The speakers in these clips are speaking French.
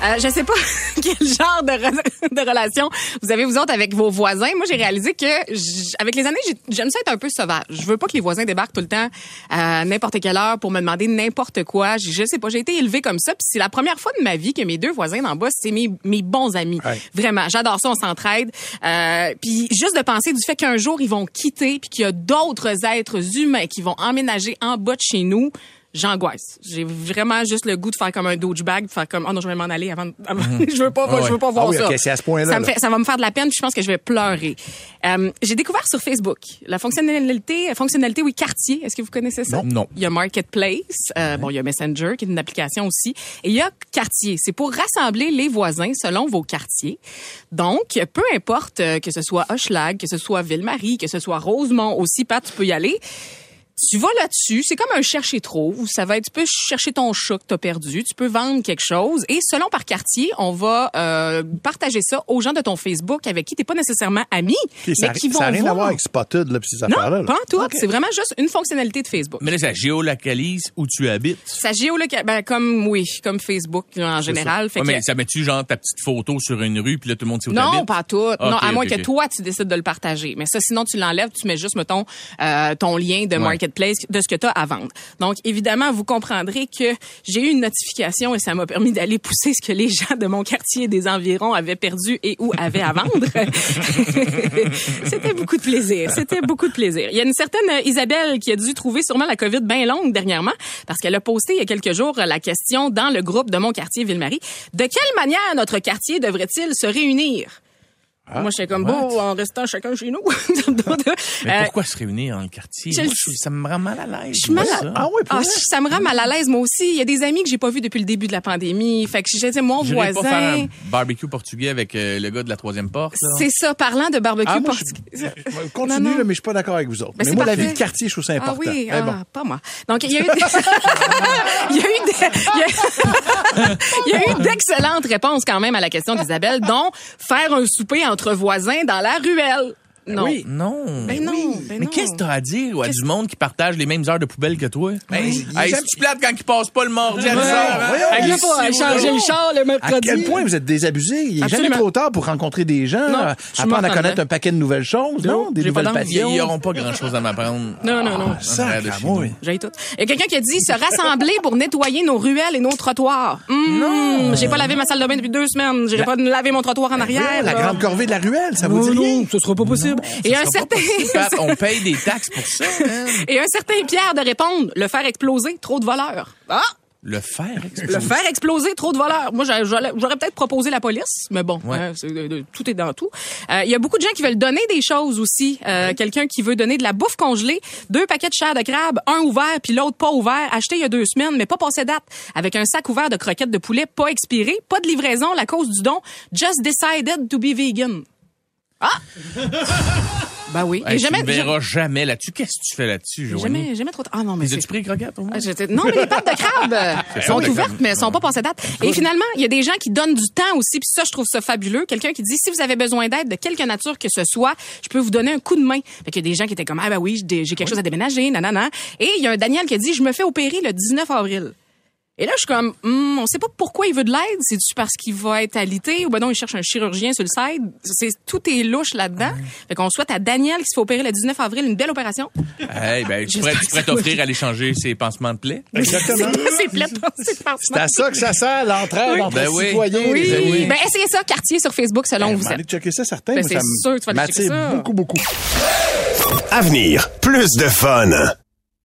Euh, je sais pas quel genre de, re- de relation vous avez vous autres avec vos voisins. Moi, j'ai réalisé que avec les années, j'ai- j'aime ça être un peu sauvage. Je veux pas que les voisins débarquent tout le temps à n'importe quelle heure pour me demander n'importe quoi. Je, je sais pas, j'ai été élevée comme ça. Puis c'est la première fois de ma vie que mes deux voisins d'en bas, c'est mes, mes bons amis. Vraiment, j'adore ça, on s'entraide. Euh, puis juste de penser du fait qu'un jour ils vont quitter, puis qu'il y a d'autres êtres humains qui vont emménager en bas de chez nous j'angoisse. J'ai vraiment juste le goût de faire comme un douchebag, de faire comme oh non, je vais m'en aller avant, avant- je veux pas Ah je veux pas voir Ah oui, ça. c'est à ce point-là, Ça me là. fait ça va me faire de la peine, puis je pense que je vais pleurer. Euh, j'ai découvert sur Facebook la fonctionnalité fonctionnalité oui quartier, est-ce que vous connaissez ça? Non. Non. Il y a Marketplace, euh, bon, il y a Messenger qui est une application aussi et il y a quartier, c'est pour rassembler les voisins selon vos quartiers. Donc, peu importe euh, que ce soit Hochelag, que ce soit Ville-Marie, que ce soit Rosemont aussi, Pat, tu peux y aller. Tu vas là-dessus, c'est comme un chercher trouve. Ça va être, tu peux chercher ton chat que t'as perdu, tu peux vendre quelque chose et selon par quartier, on va euh, partager ça aux gens de ton Facebook avec qui t'es pas nécessairement ami, ça mais qui vont n'a rien à voir. avec Spotted, là, pis ces affaires-là. Non, là. pas en tout. C'est vraiment juste une fonctionnalité de Facebook. Mais là, ça géolocalise où tu habites. Ça géolocal, ben, comme oui, comme Facebook en général. Fait Ouais, que- mais ça met-tu genre ta petite photo sur une rue, puis là, tout le monde sait où non, pas tout. Ah, non, à moins que toi tu décides de le partager. Mais ça, sinon tu l'enlèves, tu mets juste mettons euh, ton lien de de ce que tu as à vendre. Donc évidemment, vous comprendrez que j'ai eu une notification et ça m'a permis d'aller pousser ce que les gens de mon quartier et des environs avaient perdu et ou avaient à vendre. C'était beaucoup de plaisir. C'était beaucoup de plaisir. Il y a une certaine Isabelle qui a dû trouver sûrement la COVID bien longue dernièrement parce qu'elle a posté il y a quelques jours la question dans le groupe de mon quartier Ville-Marie. De quelle manière notre quartier devrait-il se réunir? Moi, j'étais comme, bon, en restant chacun chez nous. Mais Euh, pourquoi se réunir dans le quartier? je Moi, le je- ça me rend mal à l'aise. je suis mal à... ça. Ah oui, pour Ah, ça me rend mal à l'aise, moi aussi. Il y a des amis que j'ai pas vus depuis le début de la pandémie. Fait que j'ai mon J'irais voisin. pas faire un barbecue portugais avec euh, le gars de la troisième porte. C'est ça, parlant de barbecue Ah, portugais. je- Continue, Non, non. là, mais je suis pas d'accord avec vous autres. Ben, mais moi, la vie de quartier, je trouve ça Ah important. oui, Eh ah, bon. pas moi. Donc il y a eu des... il y a eu des... il y a- eu d'excellentes réponses quand même à la question d'Isabelle, dont faire un souper entre voisins dans la ruelle. Non. Oui. Non. Ben non, ben Mais non. qu'est-ce que t'as à dire à du monde qui partage les mêmes heures de poubelle que toi? Ben, est hey, tu plates quand ils passent pas le mardi à 10 heures, hein? si, changer le non? char le À mercredi. quel point vous êtes désabusés? Il est jamais trop tard pour rencontrer des gens, Non, euh, apprendre à connaître un paquet de nouvelles choses, non? Non, Des pas nouvelles passions. ils auront pas grand chose à m'apprendre. Non, non, non. ça, ah, nous. oui. J'ai tout. Il y a quelqu'un qui a dit se rassembler pour nettoyer nos ruelles et nos trottoirs. non. J'ai pas lavé ma salle de bain depuis deux semaines. J'irai pas laver mon trottoir en arrière. La grande corvée de la ruelle, ça vous Non, dit non, ce sera pas possible. Et un certain, on paye des taxes pour ça. hein? et un certain Pierre de répondre, le faire exploser, trop de voleurs. Ah! Le fer exploser. Le faire exploser, trop de voleurs. Moi, j'aurais peut-être proposé la police, mais bon, Ouais. c'est- euh, tout est dans tout. Euh, Il y a beaucoup de gens qui veulent donner des choses aussi. Euh, Quelqu'un qui veut donner de la bouffe congelée, deux paquets de chair de crabe, un ouvert puis l'autre pas ouvert, acheté il y a deux semaines, mais pas passé date, avec un sac ouvert de croquettes de poulet pas expiré, pas de livraison, la cause du don, just decided to be vegan. Ah! ben oui. Hey, Et jamais, tu me verras jamais là-dessus. Qu'est-ce que tu fais là-dessus, Joanie? jamais, jamais trop tard. Ah non, mais Les as-tu pris croquettes, au moins? Ah, Non, mais les pattes de crabe sont ouvertes, mais elles sont pas passées date. Et finalement, il y a des gens qui donnent du temps aussi, puis ça, je trouve ça fabuleux. Quelqu'un qui dit, si vous avez besoin d'aide de quelque nature que ce soit, je peux vous donner un coup de main. Fait qu'il y a des gens qui étaient comme, ah ben oui, j'ai quelque chose à déménager, nanana. Et il y a un Daniel qui a dit, je me fais opérer le 19 avril. Et là, je suis comme, hmm, on sait pas pourquoi il veut de l'aide. C'est-tu parce qu'il va être alité ou ben non, il cherche un chirurgien sur le side? C'est, tout est louche là-dedans. Fait qu'on souhaite à Daniel qui se fait opérer le 19 avril une belle opération. Hey, ben, tu pourrais, tu t'offrir à aller changer ses pansements de plaie. Exactement. c'est plate, c'est C'est parfaitement. à ça que ça sert, l'entraide entre Ben oui. citoyens. Oui. les amis. Ben, essayez ça, quartier sur Facebook, selon Ben, vous êtes. aller checker ça, certain. Ben, c'est sûr que tu vas aller checker ça. beaucoup, beaucoup. Avenir, plus de fun.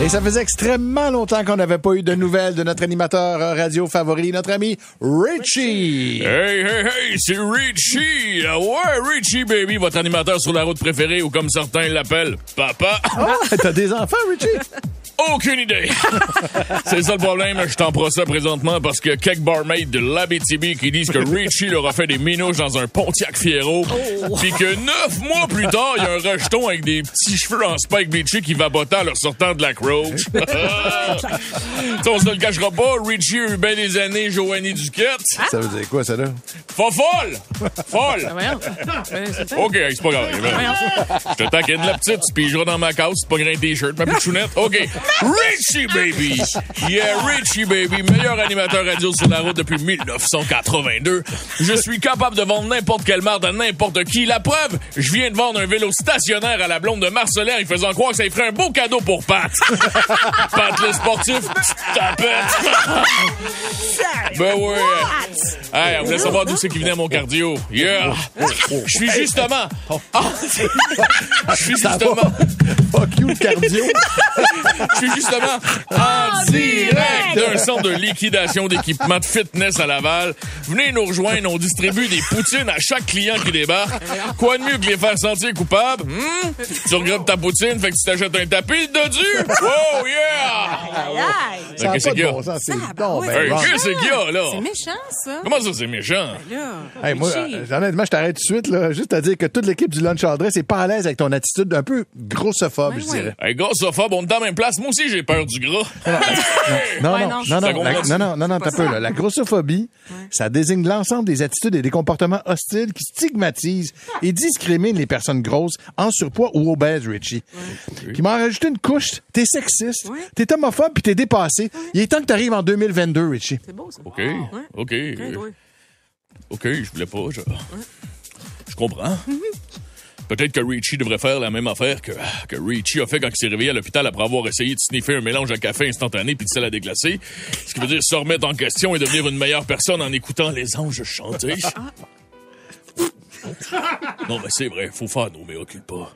Et ça faisait extrêmement longtemps qu'on n'avait pas eu de nouvelles de notre animateur radio favori, notre ami Richie. Hey, hey, hey, c'est Richie! Ah Ouais, Richie, baby, votre animateur sur la route préférée, ou comme certains l'appellent, papa. Ah, T'as des enfants, Richie? Aucune idée. c'est ça le problème, je t'en procès présentement parce que quelques barmaids de l'Abitibi qui disent que Richie leur a fait des minouches dans un Pontiac Fiero, puis que neuf mois plus tard, il y a un rejeton avec des petits cheveux en spike beachy qui vabotaient en leur sortant de la croche. On se le cachera pas, Richie a eu bien des années Joanie Duquette. Ça veut dire quoi, ça, là? Pas folle! Folle! Ah. Ben, ça. OK, c'est pas grave. Je te taquine la petite, tu pigeras dans ma case, tu pogneras un t-shirt, ma pitchounette. OK. Richie, baby! Yeah, Richie, baby, meilleur animateur radio sur la route depuis 1982. Je suis capable de vendre n'importe quelle marde à n'importe qui. La preuve, je viens de vendre un vélo stationnaire à la blonde de Marcelin en faisant croire que ça lui ferait un beau cadeau pour Pat. Pat, le sportif, tapette. ben ouais. Hey, on voulait savoir d'où c'est qui venait mon cardio. Yeah! Je suis justement... Ah! Je suis justement... Fuck you, cardio. Je suis justement en direct d'un centre de liquidation d'équipements de fitness à Laval. Venez nous rejoindre, on distribue des poutines à chaque client qui débarque. Quoi de mieux que les faire sentir coupables? hmm? Tu regrettes ta poutine, fait que tu t'achètes un tapis de dessus? Oh yeah! Qu'est-ce pas qu'il y de a? bon sens. C'est donc ben ben Hey, wrong. Qu'est-ce qu'il y a, là? C'est méchant, ça. Comment ça, c'est méchant? Là. Hey, moi, euh, honnêtement, je t'arrête tout de suite, là. Juste à dire que toute l'équipe du Lunch Adresse est pas à l'aise avec ton attitude un peu grossophobe, Ouais, je ouais. dirais. Hey, grossophobe, on est dans la même place. Moi aussi, j'ai peur du gras. Non, non, non, non, non, non, non, non, non, non, C'est t'as peu, ça. là. La grossophobie, ça désigne l'ensemble des attitudes et des comportements hostiles qui stigmatisent et discriminent les personnes grosses, en surpoids ou obèses, Richie. Qui m'en rajouté une couche. T'es sexiste, Ouais. t'es homophobe puis t'es dépassé. Il est temps que t'arrives en 2022, Richie. C'est beau, ça. OK, OK. Ouais, euh, ouais. OK, je voulais pas, je... Je comprends. Peut-être que Richie devrait faire la même affaire que, que Richie a fait quand il s'est réveillé à l'hôpital après avoir essayé de sniffer un mélange à café instantané puis de sel à déglacer. Ce qui veut dire se remettre en question et devenir une meilleure personne en écoutant les anges chanter. Non, mais c'est vrai, faut faire nos mea culpa.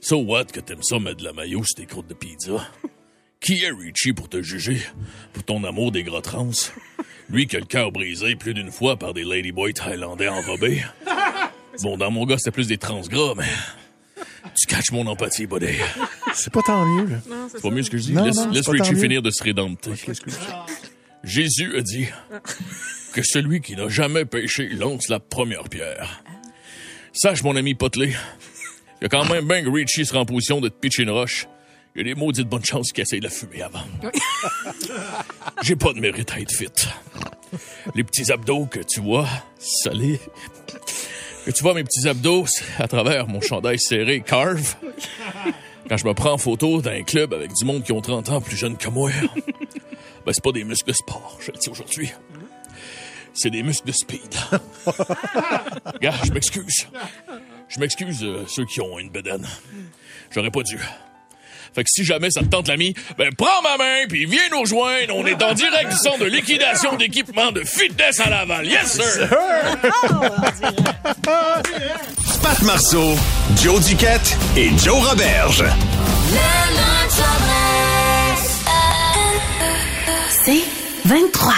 So what que t'aimes ça mettre de la maillot sur tes croûtes de pizza? Qui est Richie pour te juger? Pour ton amour des gras trans? Lui qui a le cœur brisé plus d'une fois par des ladyboys thaïlandais enrobés? Bon, dans mon gars, c'était plus des trans gras, mais... Tu catches mon empathie, buddy. C'est pas tant mieux, là. C'est pas mieux ce que je dis? Non, laisse non, Richie finir de se rédempter. Jésus a dit que celui qui n'a jamais péché lance la première pierre. Sache, mon ami Potelé, il y a quand même bien que Richie sera en position de te pitcher une roche. Il y a des maudites bonnes chances qu'il essaye de la fumer avant. J'ai pas de mérite à être fit. Les petits abdos que tu vois, salés, que tu vois mes petits abdos à travers mon chandail serré Carve, quand je me prends en photo dans un club avec du monde qui ont 30 ans plus jeune que moi, ben c'est pas des muscles de sport, je le dis aujourd'hui. C'est des muscles de speed. Gars, je m'excuse. Je m'excuse euh, ceux qui ont une bedaine. J'aurais pas dû. Fait que si jamais ça te tente l'ami, ben prends ma main puis viens nous rejoindre. On est en direct du centre de liquidation d'équipements de fitness à Laval. Yes sir. Pat Marceau, Joe Duquette et Joe Roberge. C'est 23.